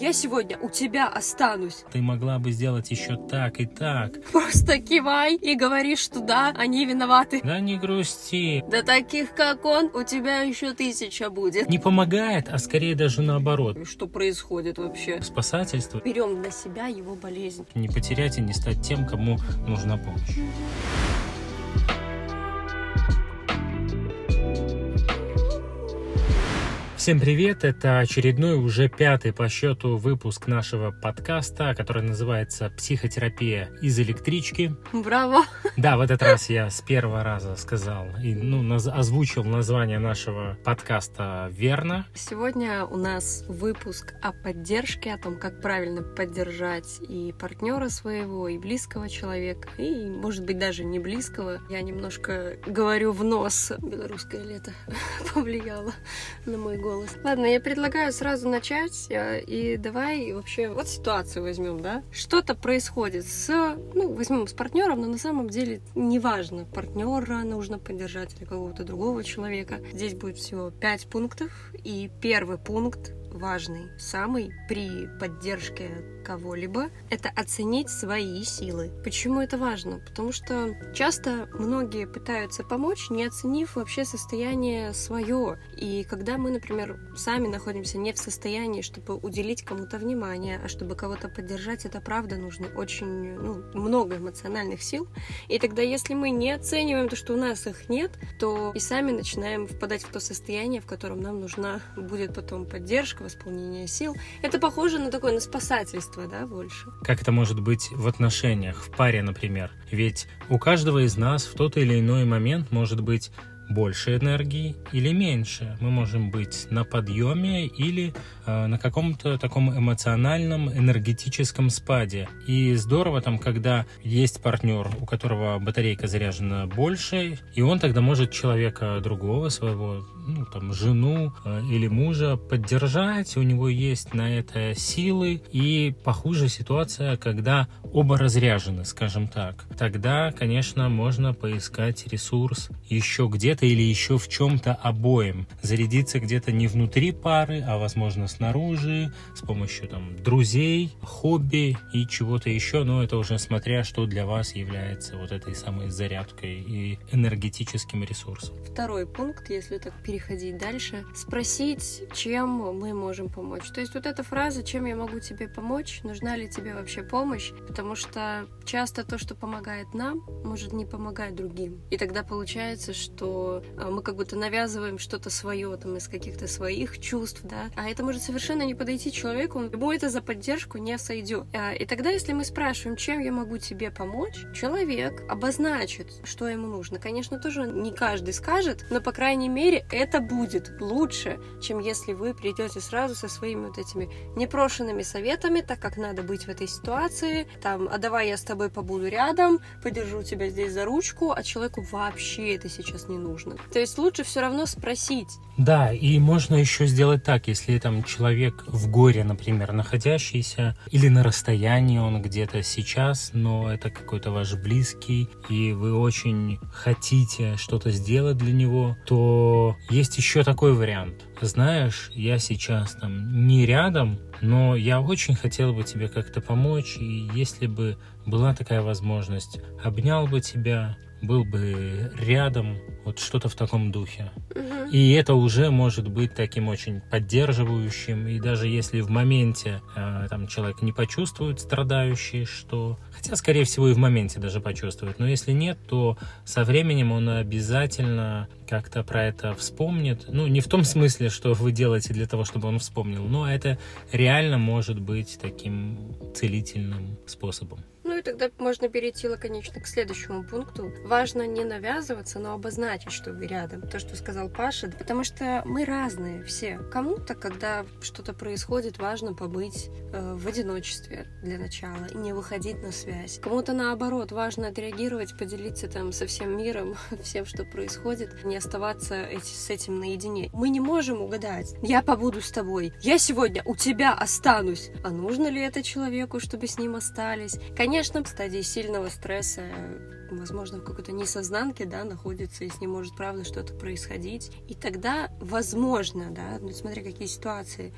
я сегодня у тебя останусь. Ты могла бы сделать еще так и так. Просто кивай и говори, что да, они виноваты. Да не грусти. Да таких, как он, у тебя еще тысяча будет. Не помогает, а скорее даже наоборот. Что происходит вообще? Спасательство. Берем на себя его болезнь. Не потерять и не стать тем, кому нужна помощь. Всем привет! Это очередной, уже пятый по счету выпуск нашего подкаста, который называется «Психотерапия из электрички». Браво! Да, в этот раз я с первого раза сказал и ну, наз- озвучил название нашего подкаста верно. Сегодня у нас выпуск о поддержке, о том, как правильно поддержать и партнера своего, и близкого человека, и, может быть, даже не близкого. Я немножко говорю в нос. Белорусское лето повлияло на мой голос голос. Ладно, я предлагаю сразу начать, э, и давай вообще вот ситуацию возьмем, да? Что-то происходит с, ну, возьмем с партнером, но на самом деле неважно, партнера нужно поддержать или какого-то другого человека. Здесь будет всего пять пунктов, и первый пункт важный, самый при поддержке кого-либо, это оценить свои силы. Почему это важно? Потому что часто многие пытаются помочь, не оценив вообще состояние свое. И когда мы, например, сами находимся не в состоянии, чтобы уделить кому-то внимание, а чтобы кого-то поддержать, это правда нужно очень ну, много эмоциональных сил. И тогда, если мы не оцениваем то, что у нас их нет, то и сами начинаем впадать в то состояние, в котором нам нужна будет потом поддержка, восполнение сил. Это похоже на такое, на спасательство, да, больше. Как это может быть в отношениях, в паре, например? Ведь у каждого из нас в тот или иной момент может быть больше энергии или меньше. Мы можем быть на подъеме или э, на каком-то таком эмоциональном, энергетическом спаде. И здорово там, когда есть партнер, у которого батарейка заряжена больше, и он тогда может человека другого своего, ну, там, жену э, или мужа поддержать, у него есть на это силы, и похуже ситуация, когда оба разряжены, скажем так. Тогда, конечно, можно поискать ресурс еще где-то или еще в чем-то обоим. Зарядиться где-то не внутри пары, а возможно снаружи, с помощью там друзей, хобби и чего-то еще, но это уже смотря, что для вас является вот этой самой зарядкой и энергетическим ресурсом. Второй пункт, если так переходить дальше, спросить, чем мы можем помочь. То есть вот эта фраза «чем я могу тебе помочь?», нужна ли тебе вообще помощь, потому что часто то, что помогает нам, может не помогать другим. И тогда получается, что а, мы как будто навязываем что-то свое, там, из каких-то своих чувств, да, а это может совершенно не подойти человеку, ему это за поддержку не сойдет. А, и тогда, если мы спрашиваем, чем я могу тебе помочь, человек обозначит, что ему нужно. Конечно, тоже не каждый скажет, но, по крайней мере, это будет лучше, чем если вы придете сразу со своими вот этими непрошенными советами, так как надо быть в этой ситуации, там, а давай я с тобой побуду рядом, подержу тебя здесь за ручку, а человеку вообще это сейчас не нужно. То есть лучше все равно спросить. Да, и можно еще сделать так, если там человек в горе, например, находящийся, или на расстоянии он где-то сейчас, но это какой-то ваш близкий, и вы очень хотите что-то сделать для него, то есть еще такой вариант. Знаешь, я сейчас там не рядом, но я очень хотел бы тебе как-то помочь, и если бы была такая возможность, обнял бы тебя, был бы рядом, вот что-то в таком духе. Угу. И это уже может быть таким очень поддерживающим, и даже если в моменте э, там человек не почувствует страдающий, что, хотя скорее всего и в моменте даже почувствует, но если нет, то со временем он обязательно как-то про это вспомнит. Ну, не в том смысле, что вы делаете для того, чтобы он вспомнил, но это реально может быть таким целительным способом. И тогда можно перейти лаконично к следующему пункту. Важно не навязываться, но обозначить, что вы рядом. То, что сказал Паша, потому что мы разные все. Кому-то, когда что-то происходит, важно побыть э, в одиночестве для начала и не выходить на связь. Кому-то, наоборот, важно отреагировать, поделиться там со всем миром, всем, что происходит, не оставаться эти, с этим наедине. Мы не можем угадать. Я побуду с тобой. Я сегодня у тебя останусь. А нужно ли это человеку, чтобы с ним остались? Конечно, конечно, в стадии сильного стресса, возможно, в какой-то несознанке, да, находится, и с ним может, правда, что-то происходить. И тогда, возможно, да, ну, смотри, какие ситуации,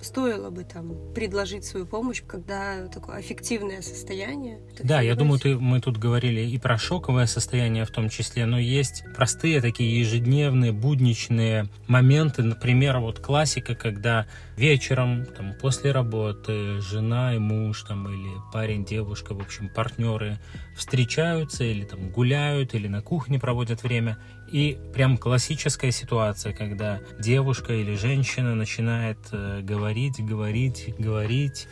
стоило бы там предложить свою помощь, когда такое аффективное состояние. Да, я думаю, ты, мы тут говорили и про шоковое состояние в том числе, но есть простые такие ежедневные, будничные моменты, например, вот классика, когда вечером, там, после работы, жена и муж, там, или парень, девушка, в общем, партнеры встречаются или там гуляют, или на кухне проводят время, и прям классическая ситуация, когда девушка или женщина начинает э, говорить, говорить, говорить,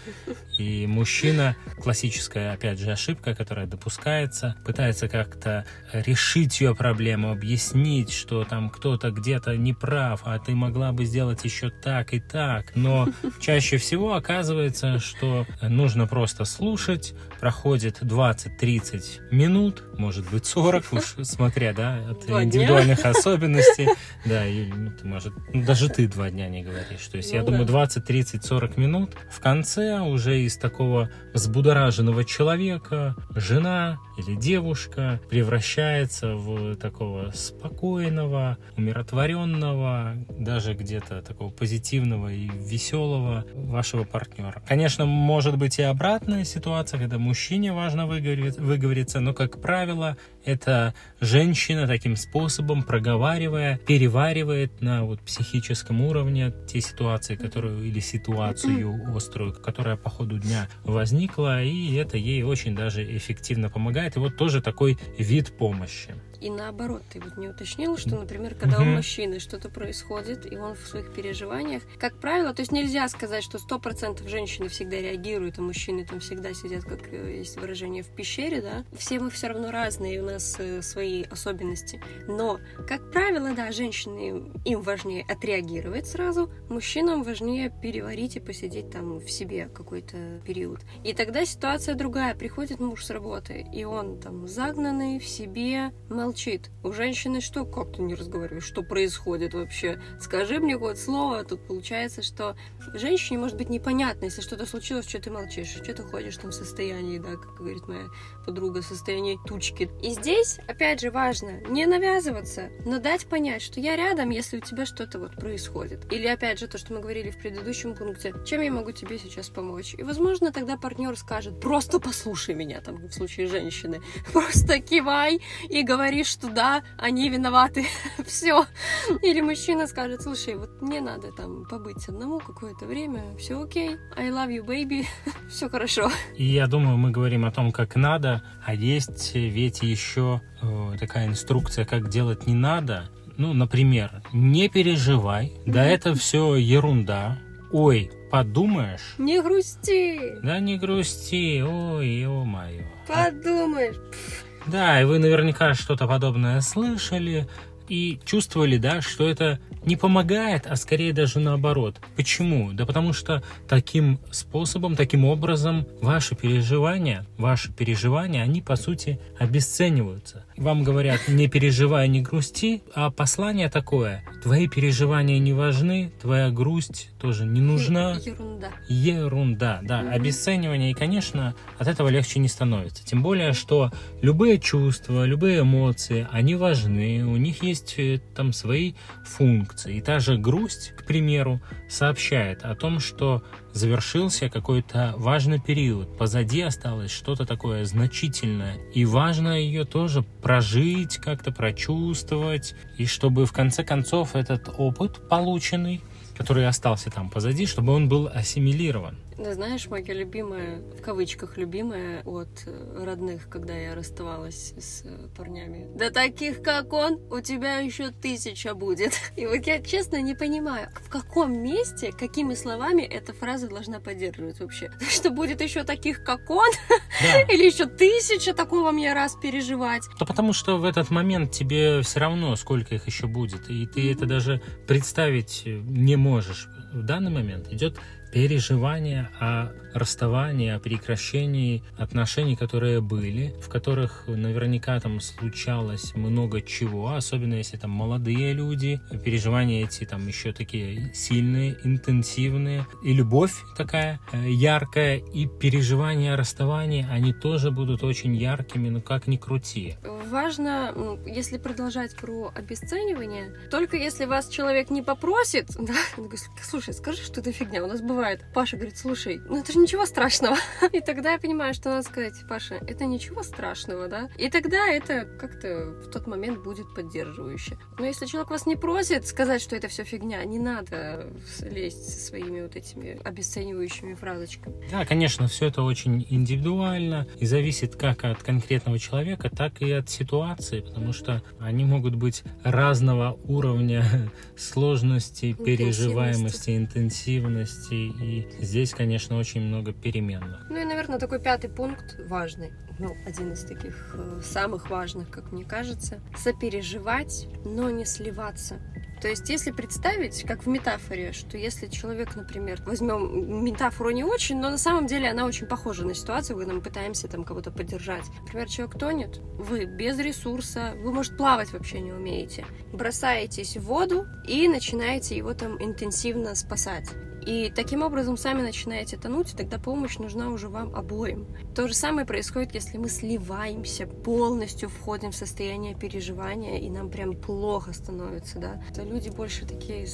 и мужчина, классическая, опять же, ошибка, которая допускается, пытается как-то решить ее проблему, объяснить, что там кто-то где-то не прав, а ты могла бы сделать еще так и так. Но чаще всего оказывается, что нужно просто слушать, проходит 20-30 минут, может быть 40, уж смотря, да, от индивидуальности индивидуальных особенностей. Да, и, ну, может, ну, даже ты два дня не говоришь. То есть, ну, я да. думаю, 20, 30, 40 минут. В конце уже из такого взбудораженного человека жена или девушка превращается в такого спокойного, умиротворенного, даже где-то такого позитивного и веселого вашего партнера. Конечно, может быть и обратная ситуация, когда мужчине важно выговориться, но, как правило, это женщина таким способом, проговаривая, переваривает на вот психическом уровне те ситуации, которые или ситуацию острую, которая по ходу дня возникла, и это ей очень даже эффективно помогает. И вот тоже такой вид помощи. И наоборот, ты вот не уточнил, что, например, когда у мужчины что-то происходит, и он в своих переживаниях, как правило, то есть нельзя сказать, что сто процентов женщины всегда реагируют, а мужчины там всегда сидят, как э, есть выражение, в пещере, да. Все мы все равно разные, у нас э, свои особенности. Но, как правило, да, женщины, им важнее отреагировать сразу, мужчинам важнее переварить и посидеть там в себе какой-то период. И тогда ситуация другая. Приходит муж с работы, и он там загнанный в себе, молчит, молчит. У женщины что, как ты не разговариваешь? Что происходит вообще? Скажи мне хоть слово. Тут получается, что женщине может быть непонятно, если что-то случилось, что ты молчишь, что ты ходишь в состоянии, да, как говорит моя подруга, в состоянии тучки. И здесь, опять же, важно не навязываться, но дать понять, что я рядом, если у тебя что-то вот происходит. Или, опять же, то, что мы говорили в предыдущем пункте, чем я могу тебе сейчас помочь? И, возможно, тогда партнер скажет, просто послушай меня, там, в случае женщины, просто кивай и говори говоришь, что да, они виноваты, все. Или мужчина скажет, слушай, вот мне надо там побыть одному какое-то время, все окей, I love you, baby, все хорошо. И я думаю, мы говорим о том, как надо, а есть ведь еще э, такая инструкция, как делать не надо. Ну, например, не переживай, да это все ерунда. Ой, подумаешь? Не грусти. Да не грусти, ой, ё-моё. Подумаешь. Да, и вы наверняка что-то подобное слышали и чувствовали, да, что это не помогает, а скорее даже наоборот. Почему? Да потому что таким способом, таким образом ваши переживания, ваши переживания, они по сути обесцениваются. Вам говорят, не переживай, не грусти, а послание такое, твои переживания не важны, твоя грусть тоже не нужна. Ерунда. Ерунда, да. Угу. Обесценивание, и, конечно, от этого легче не становится. Тем более, что любые чувства, любые эмоции, они важны, у них есть э, там свои функции. И та же грусть, к примеру, сообщает о том, что завершился какой-то важный период, позади осталось что-то такое значительное, и важно ее тоже прожить, как-то прочувствовать, и чтобы в конце концов этот опыт полученный, который остался там позади, чтобы он был ассимилирован. Да знаешь, моя любимая, в кавычках любимая от э, родных, когда я расставалась с э, парнями. Да таких, как он, у тебя еще тысяча будет. И вот я честно не понимаю, в каком месте, какими словами эта фраза должна поддерживать вообще. Что будет еще таких, как он? Да. Или еще тысяча такого мне раз переживать? Да потому что в этот момент тебе все равно, сколько их еще будет. И ты mm-hmm. это даже представить не можешь. В данный момент идет переживания о расставании, о прекращении отношений, которые были, в которых наверняка там случалось много чего, особенно если там молодые люди, переживания эти там еще такие сильные, интенсивные, и любовь такая э, яркая, и переживания о расставании, они тоже будут очень яркими, но как ни крути. Важно, если продолжать про обесценивание, только если вас человек не попросит, да, слушай, скажи, что это фигня, у нас бывает бывает. Паша говорит, слушай, ну это же ничего страшного. И тогда я понимаю, что надо сказать, Паша, это ничего страшного, да? И тогда это как-то в тот момент будет поддерживающе. Но если человек вас не просит сказать, что это все фигня, не надо лезть со своими вот этими обесценивающими фразочками. Да, конечно, все это очень индивидуально и зависит как от конкретного человека, так и от ситуации, потому что они могут быть разного уровня сложности, переживаемости, интенсивности. И здесь, конечно, очень много переменных. Ну и, наверное, такой пятый пункт важный ну, один из таких э, самых важных, как мне кажется, сопереживать, но не сливаться. То есть, если представить, как в метафоре, что если человек, например, возьмем метафору не очень, но на самом деле она очень похожа на ситуацию, когда мы пытаемся там кого-то поддержать. Например, человек тонет, вы без ресурса, вы, может, плавать вообще не умеете. Бросаетесь в воду и начинаете его там интенсивно спасать. И таким образом сами начинаете тонуть, и тогда помощь нужна уже вам обоим. То же самое происходит, если мы сливаемся, полностью входим в состояние переживания, и нам прям плохо становится, да. Это люди больше такие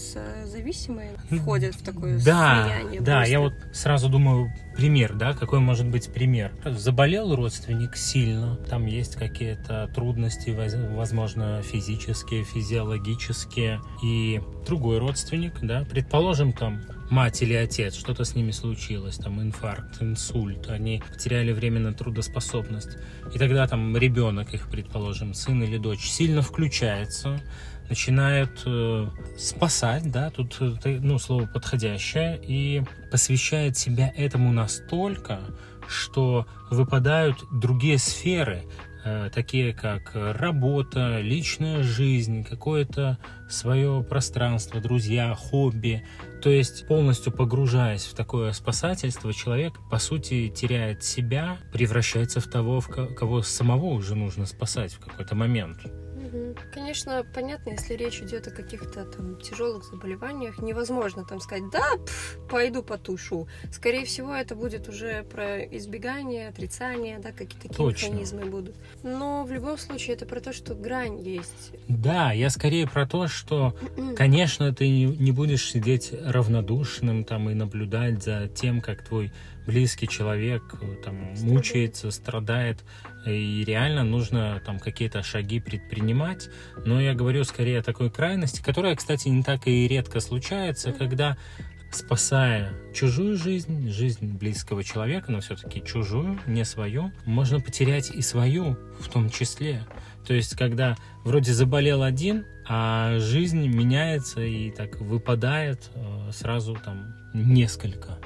зависимые входят в такое да, слияние. Да, просто. я вот сразу думаю, пример, да, какой может быть пример. Заболел родственник сильно, там есть какие-то трудности, возможно, физические, физиологические, и другой родственник, да, предположим, там мать или отец, что-то с ними случилось, там инфаркт, инсульт, они потеряли временно трудоспособность. И тогда там ребенок их, предположим, сын или дочь, сильно включается, начинает э, спасать, да, тут э, ну, слово подходящее, и посвящает себя этому настолько, что выпадают другие сферы, такие как работа, личная жизнь, какое-то свое пространство, друзья, хобби. То есть полностью погружаясь в такое спасательство, человек, по сути, теряет себя, превращается в того, в кого самого уже нужно спасать в какой-то момент. Конечно, понятно, если речь идет о каких-то там тяжелых заболеваниях, невозможно там сказать, да, пф, пойду потушу. Скорее всего, это будет уже про избегание, отрицание, да, какие-то такие Точно. механизмы будут. Но в любом случае это про то, что грань есть. Да, я скорее про то, что, конечно, ты не будешь сидеть равнодушным там и наблюдать за тем, как твой близкий человек э, там мучается, страдает, и реально нужно там какие-то шаги предпринимать. Но я говорю скорее о такой крайности, которая, кстати, не так и редко случается, когда спасая чужую жизнь, жизнь близкого человека, но все-таки чужую, не свою, можно потерять и свою в том числе. То есть, когда вроде заболел один, а жизнь меняется и так выпадает э, сразу там несколько.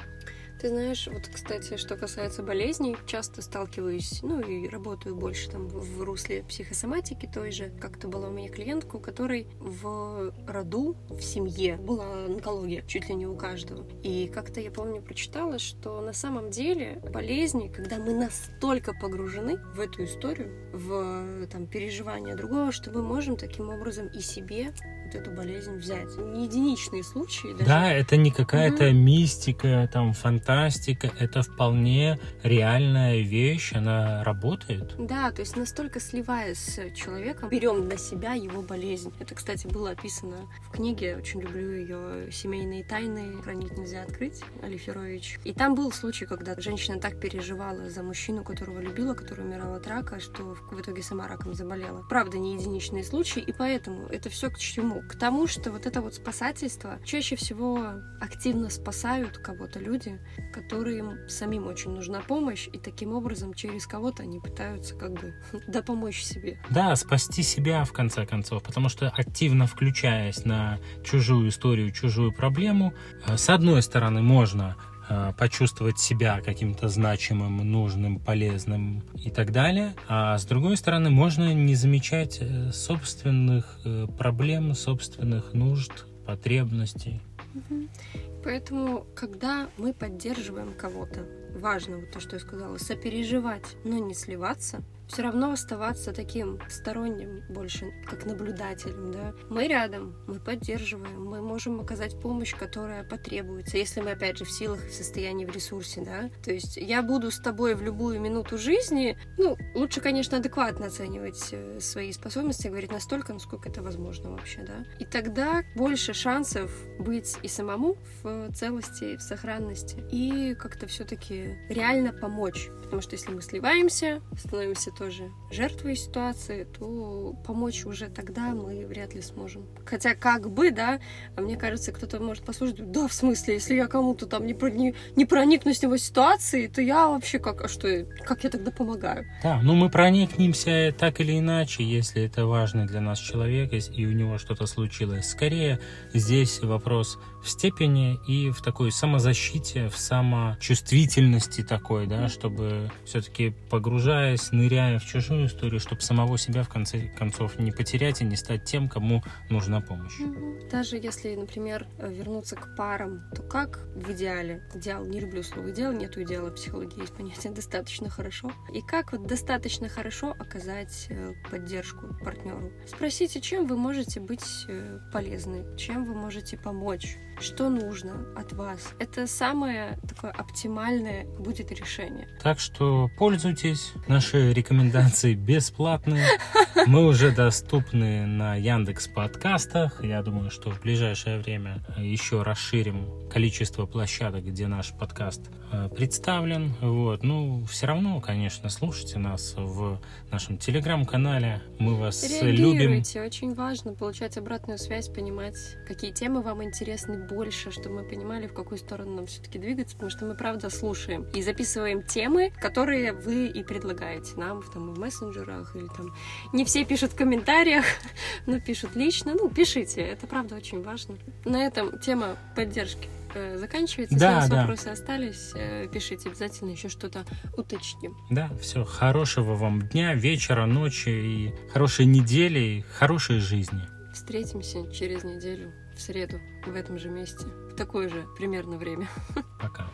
Ты знаешь, вот, кстати, что касается болезней, часто сталкиваюсь, ну и работаю больше там в русле психосоматики той же. Как-то была у меня клиентка, у которой в роду, в семье была онкология, чуть ли не у каждого. И как-то я помню, прочитала, что на самом деле болезни, когда мы настолько погружены в эту историю, в там, переживание другого, что мы можем таким образом и себе вот эту болезнь взять. Не единичные случаи. Даже. Да, это не какая-то угу. мистика, там, фантастика. Это вполне реальная вещь, она работает. Да, то есть настолько сливаясь с человеком, берем на себя его болезнь. Это, кстати, было описано в книге, очень люблю ее «Семейные тайны», хранить нельзя открыть, Алиферович. И там был случай, когда женщина так переживала за мужчину, которого любила, который умирал от рака, что в итоге сама раком заболела. Правда, не единичные случаи, и поэтому это все к чему? к тому, что вот это вот спасательство чаще всего активно спасают кого-то люди, которым самим очень нужна помощь, и таким образом через кого-то они пытаются как бы да помочь себе. Да, спасти себя в конце концов, потому что активно включаясь на чужую историю, чужую проблему, э, с одной стороны можно Э, почувствовать себя каким-то значимым, нужным, полезным и так далее. А с другой стороны, можно не замечать э, собственных проблем, собственных нужд, потребностей. Поэтому, когда мы поддерживаем кого-то, важно вот то, что я сказала, сопереживать, но не сливаться, все равно оставаться таким сторонним больше, как наблюдателем, да. Мы рядом, мы поддерживаем, мы можем оказать помощь, которая потребуется, если мы, опять же, в силах, в состоянии, в ресурсе, да. То есть я буду с тобой в любую минуту жизни, ну, лучше, конечно, адекватно оценивать э, свои способности, говорить настолько, насколько это возможно вообще, да. И тогда больше шансов быть и самому в целости, в сохранности, и как-то все-таки реально помочь. Потому что если мы сливаемся, становимся тоже жертвой ситуации, то помочь уже тогда мы вряд ли сможем. Хотя как бы, да, а мне кажется, кто-то может послушать, да, в смысле, если я кому-то там не, не, не проникнусь в его ситуации, то я вообще как, а что, как я тогда помогаю? Да, ну мы проникнемся так или иначе, если это важный для нас человек, и у него что-то случилось. Скорее, здесь вопрос в степени и в такой самозащите, в самочувствительности такой, да, чтобы все-таки погружаясь, ныряя в чужую историю, чтобы самого себя в конце концов не потерять и не стать тем, кому нужна помощь. Даже если, например, вернуться к парам, то как в идеале? Идеал, не люблю слово идеал, нету идеала в психологии, есть понятие достаточно хорошо. И как вот достаточно хорошо оказать э, поддержку партнеру? Спросите, чем вы можете быть э, полезны, чем вы можете помочь что нужно от вас. Это самое такое оптимальное будет решение. Так что пользуйтесь. Наши рекомендации бесплатные. Мы уже доступны на Яндекс подкастах. Я думаю, что в ближайшее время еще расширим количество площадок, где наш подкаст э, представлен. Вот. Ну, все равно, конечно, слушайте нас в нашем телеграм-канале. Мы вас любим. Очень важно получать обратную связь, понимать, какие темы вам интересны больше, чтобы мы понимали, в какую сторону нам все-таки двигаться, потому что мы, правда, слушаем и записываем темы, которые вы и предлагаете нам там, в мессенджерах или там... Не все пишут в комментариях, но пишут лично. Ну, пишите, это, правда, очень важно. На этом тема поддержки э, заканчивается. Да, Если у вас да. вопросы остались, э, пишите обязательно еще что-то уточним. Да, все. Хорошего вам дня, вечера, ночи и хорошей недели, и хорошей жизни. Встретимся через неделю в среду в этом же месте в такое же примерно время. Пока.